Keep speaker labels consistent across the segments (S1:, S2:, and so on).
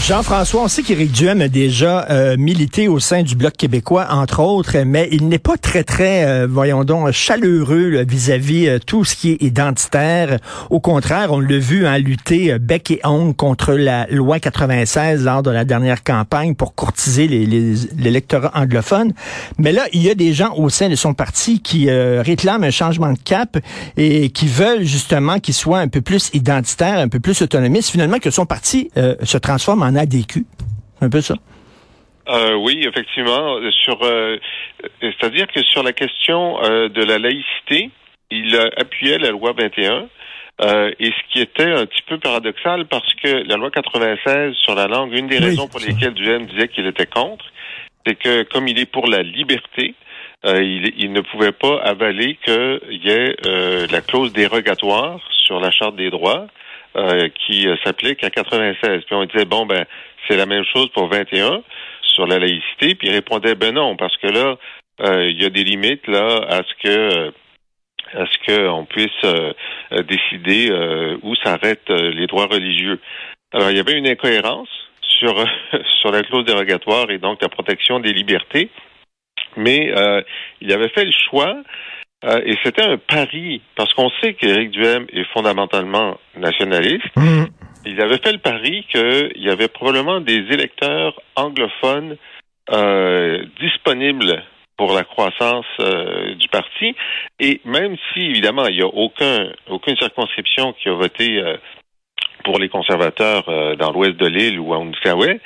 S1: Jean-François, on sait qu'Éric Duhem a déjà euh, milité au sein du Bloc québécois, entre autres, mais il n'est pas très, très, euh, voyons donc, chaleureux vis-à-vis euh, tout ce qui est identitaire. Au contraire, on l'a vu hein, lutter bec et ongle contre la loi 96 lors de la dernière campagne pour courtiser l'électorat les, anglophone. Mais là, il y a des gens au sein de son parti qui réclament un changement de cap et qui veulent justement qu'il soit un peu plus identitaire, un peu plus autonomiste, finalement que son parti se transforme en ADQ. Un peu ça.
S2: Euh, oui, effectivement. Sur, euh, c'est-à-dire que sur la question euh, de la laïcité, il appuyait la loi 21. et ce qui était un petit peu paradoxal parce que la loi 96 sur la langue, une des raisons pour lesquelles Duhem disait qu'il était contre, c'est que comme il est pour la liberté, il, il, ne pouvait pas avaler qu'il y ait la clause dérogatoire sur la charte des droits euh, qui euh, s'applique à 96. Puis on disait, bon, ben, c'est la même chose pour 21 sur la laïcité. Puis il répondait, ben non, parce que là, euh, il y a des limites là à ce que à ce qu'on puisse décider où s'arrêtent les droits religieux. Alors, il y avait une incohérence sur, sur la clause dérogatoire et donc la protection des libertés, mais il avait fait le choix euh, et c'était un pari, parce qu'on sait qu'Éric Duhem est fondamentalement nationaliste. Mmh. Il avait fait le pari qu'il y avait probablement des électeurs anglophones euh, disponibles pour la croissance euh, du parti. Et même si, évidemment, il n'y a aucun, aucune circonscription qui a voté pour les conservateurs dans l'ouest de l'île ou à Outaouais,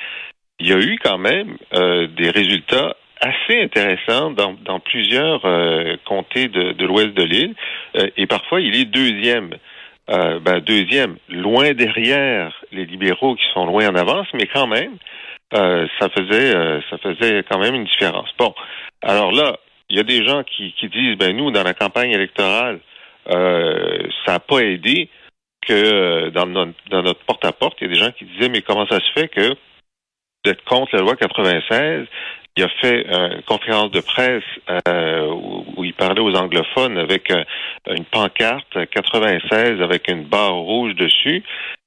S2: il y a eu quand même des résultats assez intéressant dans, dans plusieurs euh, comtés de, de l'ouest de l'île. Euh, et parfois, il est deuxième. Euh, ben, deuxième, loin derrière les libéraux qui sont loin en avance, mais quand même, ça faisait ça faisait quand même une différence. Bon, alors là, il y a des gens qui, qui disent, ben nous, dans la campagne électorale, ça n'a pas aidé que dans notre, dans notre porte-à-porte, il y a des gens qui disaient, mais comment ça se fait que vous êtes contre la loi 96 il a fait une conférence de presse euh, où, il parlait aux anglophones avec euh, une pancarte 96 avec une barre rouge dessus.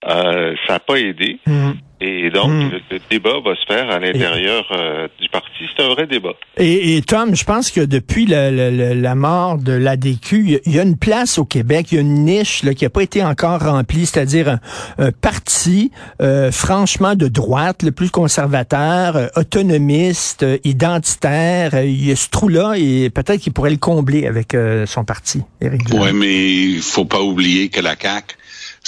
S2: Euh, ça n'a pas aidé. Mhm. Et donc, hmm. le, débat va se faire à l'intérieur euh, du parti. C'est un vrai débat.
S1: Et, et, Tom, je pense que depuis la, la, la mort de l'ADQ, il y, a une place au Québec, il y a une niche là, qui n'a pas été encore remplie, c'est-à-dire un, parti euh, franchement de droite, le plus conservateur, euh, autonomiste, identitaire. il y a ce trou-là et peut-être qu'il pourrait le combler avec son parti, Éric
S3: Oui, mais il faut pas oublier que la CAQ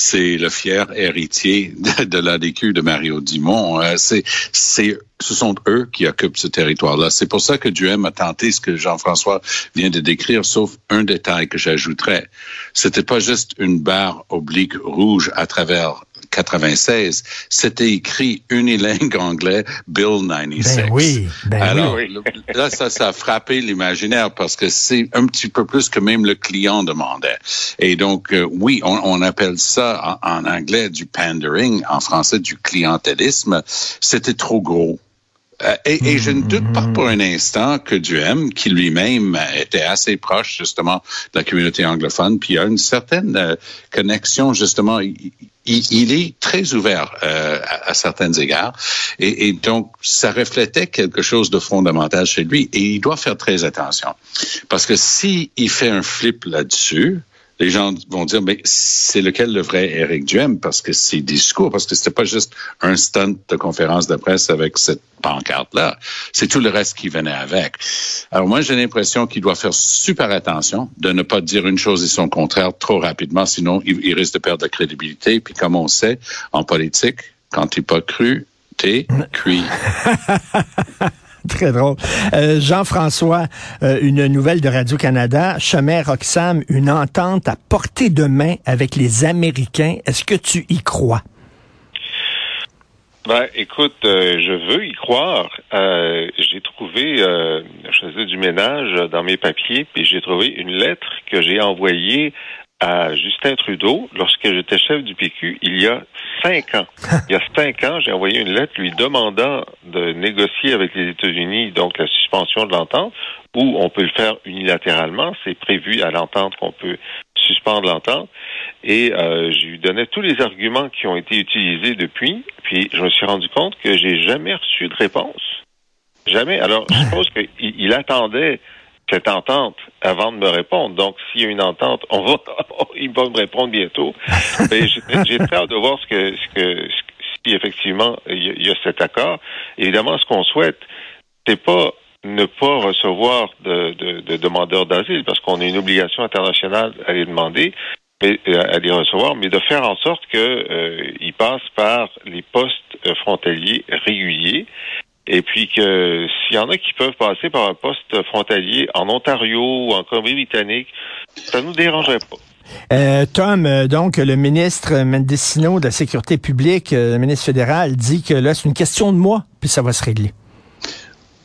S3: c'est le fier héritier de, l'ADQ de Mario Dumont. Euh, c'est, c'est, ce sont eux qui occupent ce territoire-là. C'est pour ça que Duhem a tenté ce que Jean-François vient de décrire, sauf un détail que j'ajouterais. C'était pas juste une barre oblique rouge à travers 96, c'était écrit unilingue anglais Bill 96.
S1: Ben oui, ben
S3: Alors, là, ça, ça a frappé l'imaginaire parce que c'est un petit peu plus que même le client demandait. Et donc, euh, oui, on, on, appelle ça en, en anglais du pandering, en français du clientélisme. C'était trop gros. Euh, et, je ne doute pas pour un instant que Duhem, qui lui-même était assez proche justement de la communauté anglophone, puis a une certaine euh, connexion justement. Il, est très ouvert euh, à, certains égards, et, et, donc ça reflétait quelque chose de fondamental chez lui. Et il doit faire très attention, parce que si il fait un flip là-dessus, les gens vont dire, mais c'est lequel le vrai Eric Duhem? Parce que c'est discours, parce que c'était pas juste un stunt de conférence de presse avec cette pancarte-là. C'est tout le reste qui venait avec. Alors moi, j'ai l'impression qu'il doit faire super attention de ne pas dire une chose et son contraire trop rapidement, sinon il, risque de perdre de crédibilité. Puis comme on sait, en politique, quand tu n'es pas cru, t'es cuit.
S1: Très drôle. Euh, Jean-François, euh, une nouvelle de Radio-Canada. Chemin Roxham, une entente à portée de main avec les Américains. Est-ce que tu y crois?
S2: Ben, écoute, euh, je veux y croire. j'ai trouvé, je faisais du ménage dans mes papiers, puis j'ai trouvé une lettre que j'ai envoyée à Justin Trudeau lorsque j'étais chef du PQ il y a cinq ans. Il y a cinq ans, j'ai envoyé une lettre lui demandant de négocier avec les États-Unis donc la suspension de l'entente, où on peut le faire unilatéralement. C'est prévu à l'entente qu'on peut suspendre l'entente. Et euh, je lui donnais tous les arguments qui ont été utilisés depuis. Puis je me suis rendu compte que j'ai jamais reçu de réponse. Jamais. Alors, je suppose qu'il il attendait cette entente avant de me répondre. Donc, s'il y a une entente, on va, il va me répondre bientôt. Mais j'ai hâte de voir ce que, ce que, si effectivement il y, a cet accord. Évidemment, ce qu'on souhaite, c'est pas ne pas recevoir de, de, de demandeurs d'asile parce qu'on a une obligation internationale à les demander, mais euh, à les recevoir, mais de faire en sorte qu'ils euh, passent par les postes euh, frontaliers réguliers. Et puis que s'il y en a qui peuvent passer par un poste frontalier en Ontario ou en Colombie-Britannique, ça nous dérangerait pas.
S1: Euh, Tom, donc le ministre Mendicino de la Sécurité publique, le ministre fédéral, dit que là, c'est une question de mois, puis ça va se régler.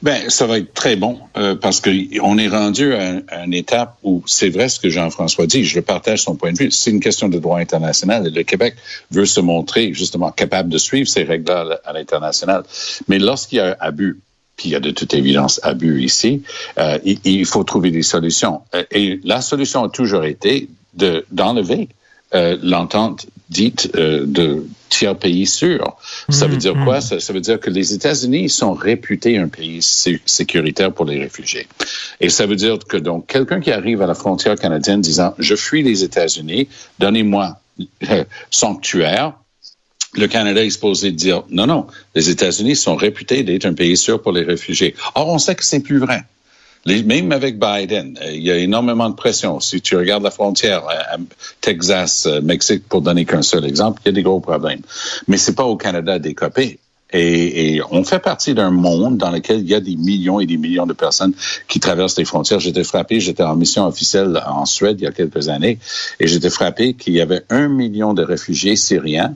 S3: Ben, ça va être très bon euh, parce qu'on est rendu à, une étape où c'est vrai ce que Jean-François dit. Je partage son point de vue. C'est une question de droit international et le Québec veut se montrer justement capable de suivre ces règles à l'international. Mais lorsqu'il y a abus, puis il y a de toute évidence abus ici, euh, il, faut trouver des solutions. Euh, et la solution a toujours été de d'enlever euh, l'entente dite de tiers pays sûr. Ça veut mm, dire quoi? Mm. Ça, veut dire que les États-Unis sont réputés un pays sécuritaire pour les réfugiés. Et ça veut dire que donc quelqu'un qui arrive à la frontière canadienne disant je fuis les États-Unis, donnez-moi euh, sanctuaire. Le Canada est supposé dire non, non, les États-Unis sont réputés d'être un pays sûr pour les réfugiés. Or, on sait que c'est plus vrai même avec Biden, euh, il y a énormément de pression. Si tu regardes la frontière euh, Texas, euh, Mexique, pour donner qu'un seul exemple, il y a des gros problèmes. Mais c'est pas au Canada d'écoper. Et, et, on fait partie d'un monde dans lequel il y a des millions et des millions de personnes qui traversent les frontières. J'étais frappé, j'étais en mission officielle en Suède il y a quelques années, et j'étais frappé qu'il y avait un million de réfugiés syriens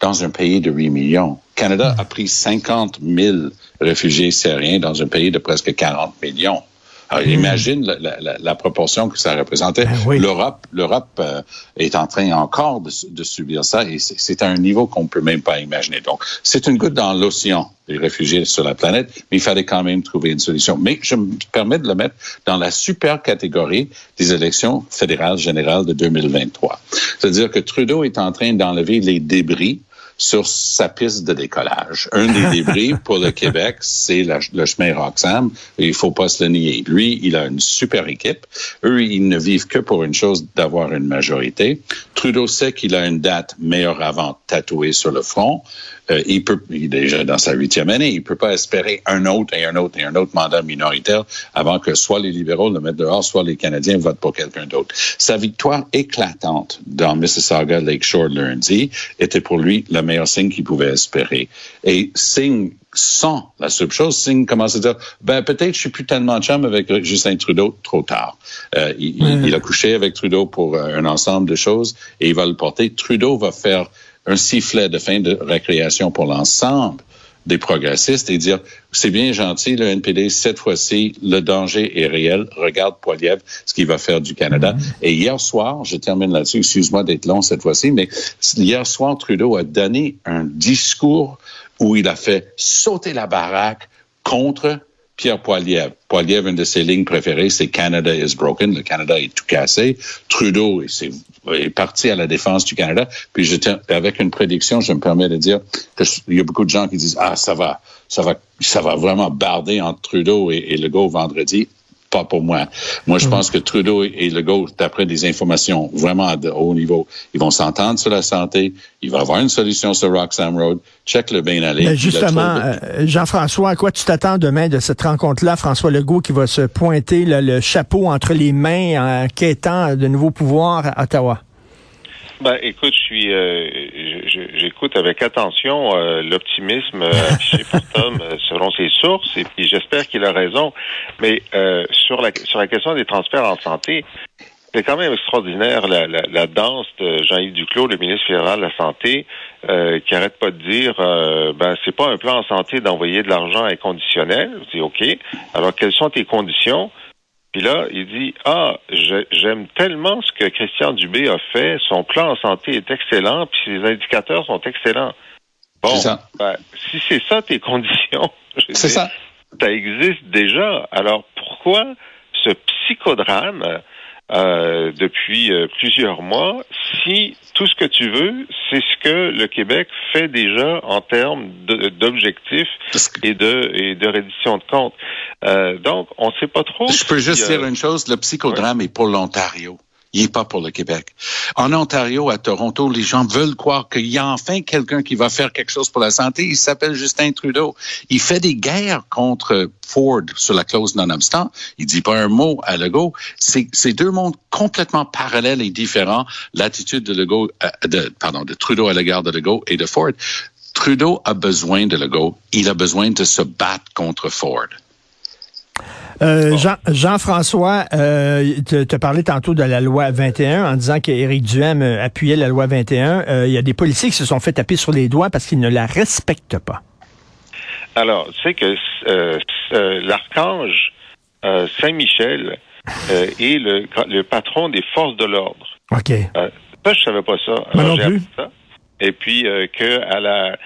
S3: dans un pays de 8 millions. Canada a pris 50 000 réfugiés syriens dans un pays de presque 40 millions. Alors, hmm. imagine la, la, la, proportion que ça représentait. Ben L'Europe, l'Europe euh, est en train encore de, de subir ça et c'est à un niveau qu'on peut même pas imaginer. Donc, c'est une goutte dans l'océan les réfugiés sur la planète, mais il fallait quand même trouver une solution. Mais je me permets de le mettre dans la super catégorie des élections fédérales générales de 2023. C'est-à-dire que Trudeau est en train d'enlever les débris sur sa piste de décollage. Un des débris pour le Québec, c'est le chemin Roxham. Il faut pas se le nier. Lui, il a une super équipe. Eux, ils ne vivent que pour une chose, d'avoir une majorité. Trudeau sait qu'il a une date meilleure avant tatouée sur le front. Euh, il peut, il est déjà dans sa huitième année, il peut pas espérer un autre et un autre et un autre mandat minoritaire avant que soit les libéraux le mettent dehors, soit les Canadiens votent pour quelqu'un d'autre. Sa victoire éclatante dans Mississauga Lakeshore lundi était pour lui le meilleur signe qu'il pouvait espérer. Et signe sans la seule chose, Signe commence à dire, ben peut-être je suis plus tellement chum avec Justin Trudeau trop tard. Euh, il, a couché avec Trudeau pour un ensemble de choses et il va le porter. Trudeau va faire un sifflet de fin de récréation pour l'ensemble des progressistes et dire c'est bien gentil le NPD cette fois-ci le danger est réel regarde Poiliev ce qu'il va faire du Canada mm-hmm. et hier soir je termine là-dessus excuse-moi d'être long cette fois-ci mais hier soir Trudeau a donné un discours où il a fait sauter la baraque contre Pierre Poilievre. Poilievre, une de ses lignes préférées, c'est Canada is broken. Le Canada est tout cassé. Trudeau est, parti à la défense du Canada. Puis je avec une prédiction, je me permets de dire qu'il y a beaucoup de gens qui disent ah ça va, ça va, ça va vraiment barder entre Trudeau et, et Legault vendredi pas pour moi. Moi, je pense que Trudeau et Legault, d'après des informations vraiment à haut niveau, ils vont s'entendre sur la santé. Il va y avoir une solution sur Roxham Road. Check le bien aller.
S1: justement, euh, Jean-François, à quoi tu t'attends demain de cette rencontre-là? François Legault qui va se pointer le chapeau entre les mains en quêtant de nouveaux pouvoirs à Ottawa.
S2: Ben, écoute, je suis, euh, j'écoute avec attention euh, l'optimisme euh, affiché par Tom selon ses sources, et puis j'espère qu'il a raison. Mais sur la sur la question des transferts en santé, c'est quand même extraordinaire la, la, la danse de Jean-Yves Duclos, le ministre fédéral de la Santé, qui arrête pas de dire ben c'est pas un plan en santé d'envoyer de l'argent inconditionnel. C'est OK. Alors quelles sont tes conditions? Puis là, il dit Ah, j'aime tellement ce que Christian Dubé a fait, son plan en santé est excellent, puis ses indicateurs sont excellents. Bon, ben, si c'est ça tes conditions,
S3: c'est ça.
S2: Ça existe déjà. Alors pourquoi ce psychodrame euh, depuis euh, plusieurs mois si tout ce que tu veux, c'est ce que le Québec fait déjà en termes d'objectifs et de et de reddition de comptes. Euh, donc, on ne sait pas trop.
S3: Je peux juste dire une chose, le psychodrame est pour l'Ontario il n'est pas pour le Québec. En Ontario, à Toronto, les gens veulent croire qu'il y a enfin quelqu'un qui va faire quelque chose pour la santé. Il s'appelle Justin Trudeau. Il fait des guerres contre Ford sur la clause non-obstant. Il dit pas un mot à Legault. C'est deux mondes complètement parallèles et différents. L'attitude de Legault, euh, pardon, de Trudeau à l'égard de Legault et de Ford. Trudeau a besoin de Legault. Il a besoin de se battre contre Ford.
S1: Euh, Jean, françois euh, tu as parlé tantôt de la loi 21 en disant qu'Éric Duhem euh, appuyait la loi 21. Euh, il y a des policiers qui se sont fait taper sur les doigts parce qu'ils ne la respectent pas.
S2: Alors, tu sais que l'archange Saint-Michel est le, patron des forces de l'ordre.
S1: OK.
S2: ça, je savais pas ça.
S1: Moi non plus.
S2: Ça. Et puis que à la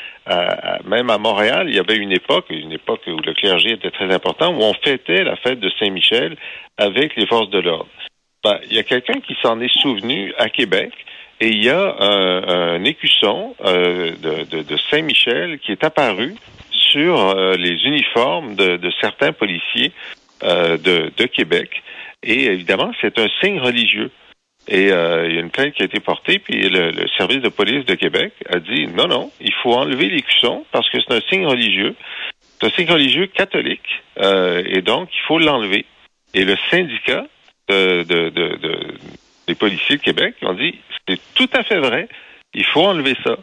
S2: même à Montréal, il y avait une époque, une époque où le clergé était très important, où on fêtait la fête de Saint-Michel avec les forces de l'ordre. Ben, il y a quelqu'un qui s'en est souvenu à Québec et il y a un, écusson euh, de, de, Saint-Michel qui est apparu sur euh, les uniformes de, de certains policiers euh, de, de Québec. Et évidemment, c'est un signe religieux. Et euh, il y a une plainte qui a été portée, puis le, service de police de Québec a dit non, non, il faut enlever les cuissons parce que c'est un signe religieux. C'est un signe religieux catholique, euh, et donc il faut l'enlever. Et le syndicat de, de, de, des policiers de Québec ont dit c'est tout à fait vrai, il faut enlever ça.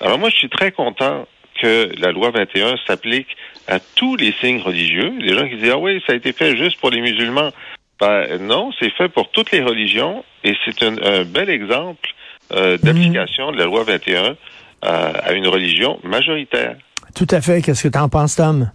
S2: Alors moi, je suis très content que la loi 21 s'applique à tous les signes religieux. Les gens qui disent ah oui, ça a été fait juste pour les musulmans. Ben, non, c'est fait pour toutes les religions et c'est un, bel exemple euh, d'application de la loi 21 euh, à une religion majoritaire.
S1: Tout à fait. Qu'est-ce que tu en penses, Tom?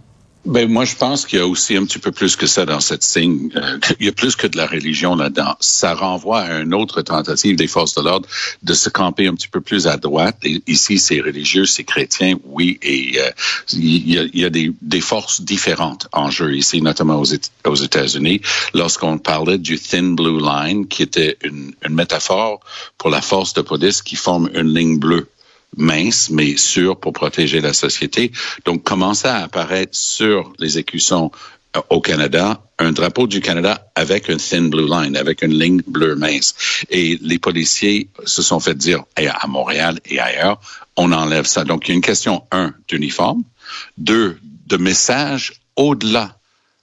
S3: Ben moi, je pense qu'il y a aussi un petit peu plus que ça dans cette signe. Euh, il y a plus que de la religion là-dedans. Ça renvoie à une autre tentative des forces de l'ordre de se camper un petit peu plus à droite. Ici, c'est religieux, c'est chrétien, oui, et euh, il, y a, des, des, forces différentes en jeu ici, notamment aux, aux États-Unis. Lorsqu'on parlait du thin blue line, qui était une, une métaphore pour la force de police qui forme une ligne bleue mince, mais sûr pour protéger la société. Donc, commençait à apparaître sur les écussons euh, au Canada, un drapeau du Canada avec un thin blue line, avec une ligne bleue mince. Et les policiers se sont fait dire, à Montréal et ailleurs, on enlève ça. Donc, il y a une question, un, d'uniforme, deux, de message au-delà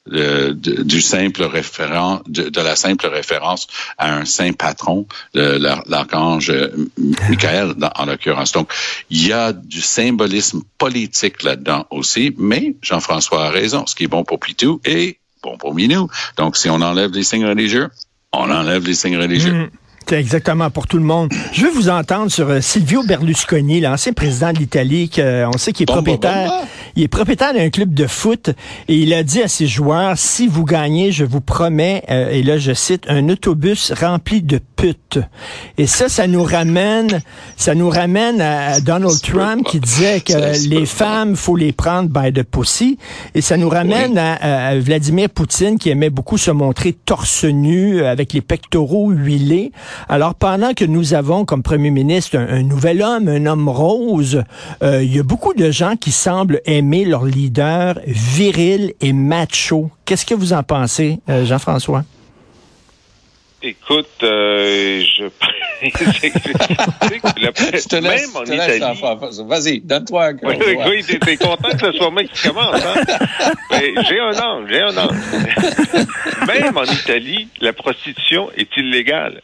S3: du simple référent, de, la simple référence à un saint patron, l'archange Michael en l'occurrence. Donc, il y a du symbolisme politique là-dedans aussi, mais Jean-François a raison. Ce qui est bon pour Pitou est bon pour Minou. Donc, si on enlève les signes religieux, on enlève les signes religieux. Mm.
S1: Exactement, pour tout le monde. Je veux vous entendre sur euh, Silvio Berlusconi, l'ancien président de l'Italie, on sait qu'il est propriétaire, il est propriétaire d'un club de foot et il a dit à ses joueurs, si vous gagnez, je vous promets, euh, et là je cite, un autobus rempli de putes. Et ça, ça nous ramène, ça nous ramène à Donald Trump qui disait que les femmes, faut les prendre by the pussy. Et ça nous ramène à, à, Vladimir Poutine qui aimait beaucoup se montrer torse nu avec les pectoraux huilés. Alors, pendant que nous avons comme premier ministre un, nouvel homme, un homme rose, euh, il y a beaucoup de gens qui semblent aimer leur leader viril et macho. Qu'est-ce que vous en pensez, euh, Jean-François?
S2: Écoute, euh, je...
S3: je te laisse, même en Italie... Vas-y, donne-toi un
S2: Oui, oui t'es content que ce soit moi qui commence, hein? j'ai un angle, j'ai un angle. même en Italie, la prostitution est illégale.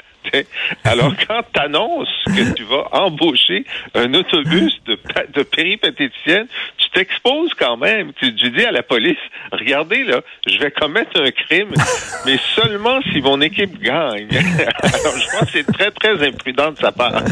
S2: Alors, quand tu annonces que tu vas embaucher un autobus de, de péripatéticienne, tu t'exposes quand même. Tu, dis à la police, regardez, là, je vais commettre un crime, mais seulement si mon équipe gagne. Alors, je pense que c'est très, très imprudent de sa part.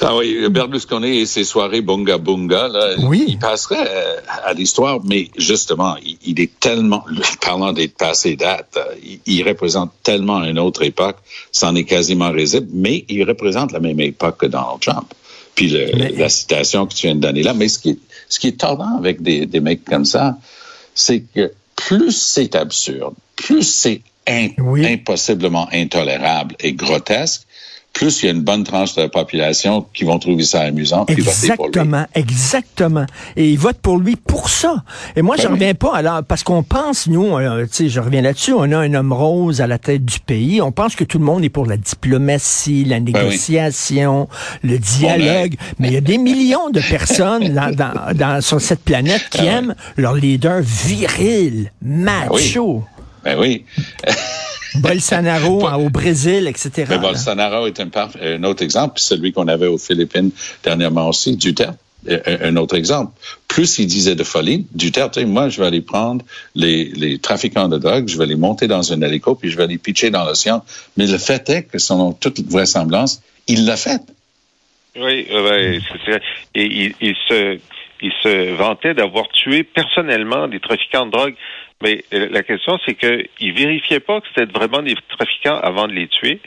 S3: Ah oui, Berlusconi et ses soirées bunga bunga, là,
S1: Oui.
S3: il passerait euh, à l'histoire, mais justement, il, il est tellement, parlant d'être passé date, euh, il, il représente tellement une autre époque, c'en est quasiment risible, mais il représente la même époque que Donald Trump. Puis le-
S1: Mais-
S3: la citation que tu viens de donner là, mais ce qui est, ce qui est tordant avec des, des mecs comme ça, c'est que plus c'est absurde, plus c'est in-
S1: Oui.
S3: impossiblement intolérable et grotesque, plus il y a une bonne tranche de la population qui vont trouver ça amusant voter pour lui.
S1: Exactement, exactement. Et ils votent pour lui pour ça. Et moi, je
S3: Ben oui.
S1: reviens pas alors parce qu'on pense, nous, euh, tu sais, je reviens là-dessus, on a un homme rose à la tête du pays. On pense que tout le monde est pour la diplomatie, la
S3: Ben oui.
S1: négociation, le dialogue. Mais il y a des millions de personnes dans, dans- dans- sur cette planète qui
S3: Ah ouais.
S1: aiment leur leader viril, macho.
S3: Ben oui.
S1: Bolsonaro au Brésil, etc.
S3: Mais Bolsonaro est un, autre exemple, puis celui qu'on avait aux Philippines dernièrement aussi, Duterte. euh, Un un autre exemple. Plus il disait de folie, Duterte, tu sais, moi, je vais aller prendre les, les trafiquants de drogue, je vais les monter dans un hélico, puis je vais les pitcher dans l'océan. Mais le fait est que, selon toute vraisemblance, il l'a fait.
S2: Oui, euh, ouais, c'est vrai. Et il, il se, il se vantait d'avoir tué personnellement des trafiquants de drogue. Mais euh, la question, c'est qu'il vérifiait pas que c'était vraiment des trafiquants avant de les tuer.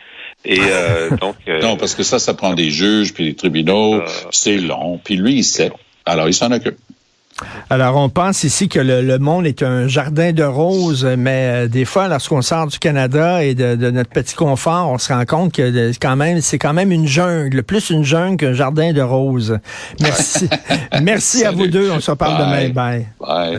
S2: Et euh, donc, euh,
S3: Non, parce que ça, ça prend des juges, puis des tribunaux,
S2: Euh,
S3: c'est long, puis lui, il sait. Alors, il s'en occupe.
S1: Alors, on pense ici que le, le monde est un jardin de roses, mais euh, des fois, lorsqu'on sort du Canada et de, de notre petit confort, on se rend compte que euh, quand même, c'est quand même une jungle, plus une jungle qu'un jardin de roses. Merci. Merci à vous deux. On se reparle
S3: Bye.
S1: demain. Bye.
S3: Bye.